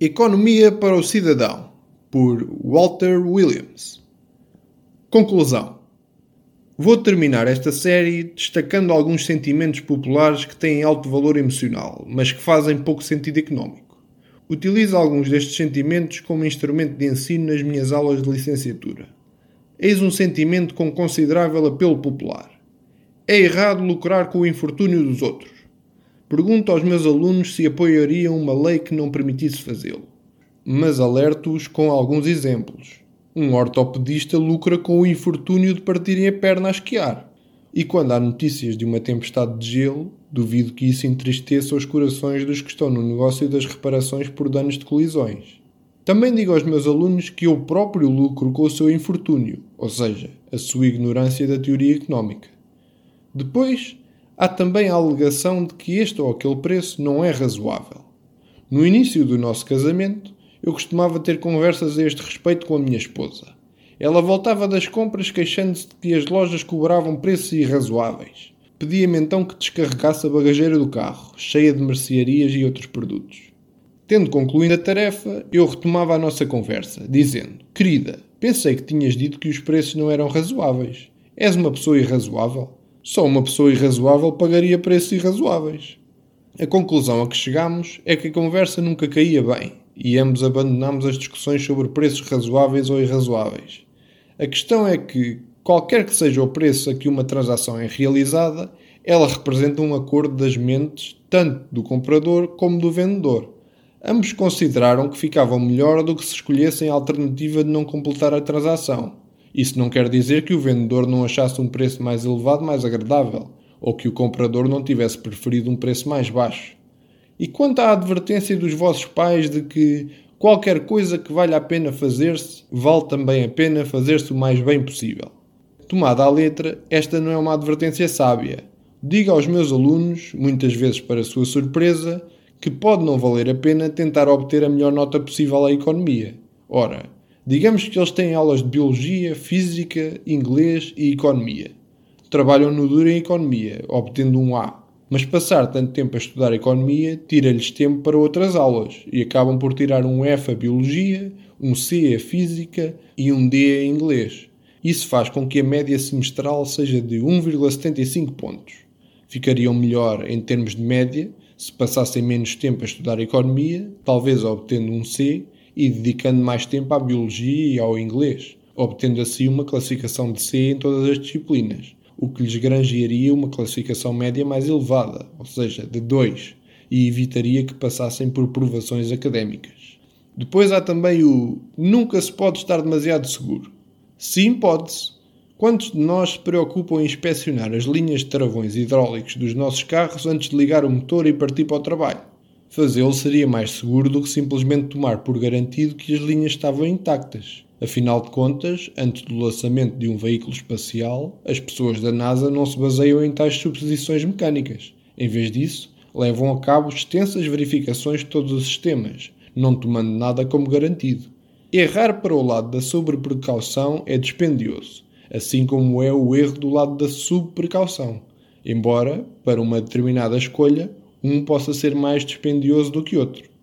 Economia para o Cidadão, por Walter Williams. Conclusão. Vou terminar esta série destacando alguns sentimentos populares que têm alto valor emocional, mas que fazem pouco sentido económico. Utilizo alguns destes sentimentos como instrumento de ensino nas minhas aulas de licenciatura. Eis um sentimento com considerável apelo popular. É errado lucrar com o infortúnio dos outros. Pergunto aos meus alunos se apoiariam uma lei que não permitisse fazê-lo. Mas alerto-os com alguns exemplos. Um ortopedista lucra com o infortúnio de partirem a perna a esquiar. E quando há notícias de uma tempestade de gelo, duvido que isso entristeça os corações dos que estão no negócio das reparações por danos de colisões. Também digo aos meus alunos que eu próprio lucro com o seu infortúnio, ou seja, a sua ignorância da teoria económica. Depois, há também a alegação de que este ou aquele preço não é razoável. No início do nosso casamento, eu costumava ter conversas a este respeito com a minha esposa. Ela voltava das compras queixando-se de que as lojas cobravam preços irrazoáveis. Pedia-me então que descarregasse a bagageira do carro, cheia de mercearias e outros produtos. Tendo concluído a tarefa, eu retomava a nossa conversa, dizendo: Querida, pensei que tinhas dito que os preços não eram razoáveis. És uma pessoa irrazoável? Só uma pessoa irrazoável pagaria preços irrazoáveis. A conclusão a que chegamos é que a conversa nunca caía bem e ambos abandonamos as discussões sobre preços razoáveis ou irrazoáveis. A questão é que, qualquer que seja o preço a que uma transação é realizada, ela representa um acordo das mentes tanto do comprador como do vendedor. Ambos consideraram que ficavam melhor do que se escolhessem a alternativa de não completar a transação. Isso não quer dizer que o vendedor não achasse um preço mais elevado mais agradável, ou que o comprador não tivesse preferido um preço mais baixo. E quanto à advertência dos vossos pais de que qualquer coisa que valha a pena fazer-se, vale também a pena fazer-se o mais bem possível. Tomada à letra, esta não é uma advertência sábia. Diga aos meus alunos, muitas vezes para sua surpresa, que pode não valer a pena tentar obter a melhor nota possível à economia. Ora, Digamos que eles têm aulas de biologia, física, inglês e economia. Trabalham no duro em economia, obtendo um A. Mas passar tanto tempo a estudar economia tira-lhes tempo para outras aulas e acabam por tirar um F a biologia, um C a física e um D a inglês. Isso faz com que a média semestral seja de 1,75 pontos. Ficariam melhor em termos de média se passassem menos tempo a estudar economia, talvez obtendo um C, e dedicando mais tempo à biologia e ao inglês, obtendo assim uma classificação de C em todas as disciplinas, o que lhes granjearia uma classificação média mais elevada, ou seja, de 2, e evitaria que passassem por provações académicas. Depois há também o nunca se pode estar demasiado seguro. Sim, pode-se. Quantos de nós se preocupam em inspecionar as linhas de travões hidráulicos dos nossos carros antes de ligar o motor e partir para o trabalho? Fazê-lo seria mais seguro do que simplesmente tomar por garantido que as linhas estavam intactas. Afinal de contas, antes do lançamento de um veículo espacial, as pessoas da NASA não se baseiam em tais suposições mecânicas. Em vez disso, levam a cabo extensas verificações de todos os sistemas, não tomando nada como garantido. Errar para o lado da sobreprecaução é dispendioso, assim como é o erro do lado da subprecaução, embora, para uma determinada escolha, um possa ser mais dispendioso do que outro.